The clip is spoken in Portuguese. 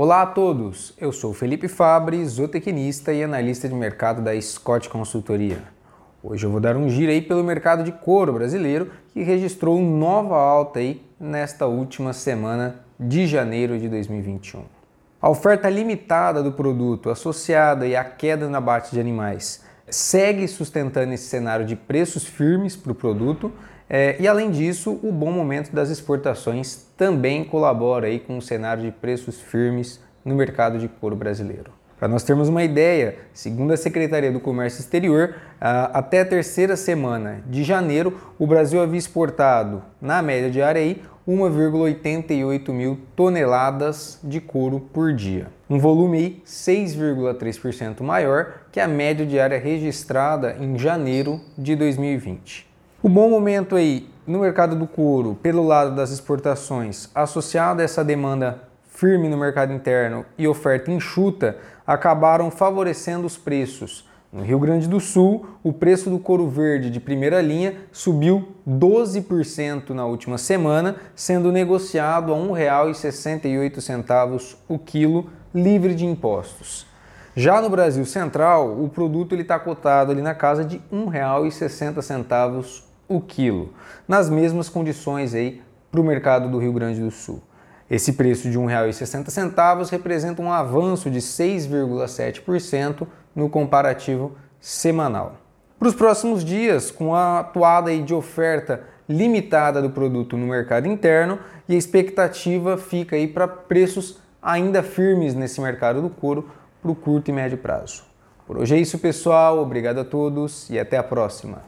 Olá a todos, eu sou Felipe Fabre, zootecnista e analista de mercado da Scott Consultoria. Hoje eu vou dar um giro aí pelo mercado de couro brasileiro que registrou nova alta aí nesta última semana de janeiro de 2021. A oferta limitada do produto associada à queda na abate de animais segue sustentando esse cenário de preços firmes para o produto é, e além disso, o bom momento das exportações também colabora aí com o cenário de preços firmes no mercado de couro brasileiro. Para nós termos uma ideia, segundo a Secretaria do Comércio Exterior, até a terceira semana de janeiro, o Brasil havia exportado, na média diária, aí, 1,88 mil toneladas de couro por dia. Um volume 6,3% maior que a média diária registrada em janeiro de 2020. O bom momento aí no mercado do couro, pelo lado das exportações, associado a essa demanda firme no mercado interno e oferta enxuta, acabaram favorecendo os preços. No Rio Grande do Sul, o preço do couro verde de primeira linha subiu 12% na última semana, sendo negociado a R$ 1,68 o quilo, livre de impostos. Já no Brasil Central, o produto está cotado ali na casa de R$ 1,60 o quilo, nas mesmas condições aí para o mercado do Rio Grande do Sul. Esse preço de R$ 1,60 representa um avanço de 6,7% no comparativo semanal. Para os próximos dias, com a atuada de oferta limitada do produto no mercado interno e a expectativa fica aí para preços ainda firmes nesse mercado do couro para o curto e médio prazo. Por hoje é isso, pessoal. Obrigado a todos e até a próxima.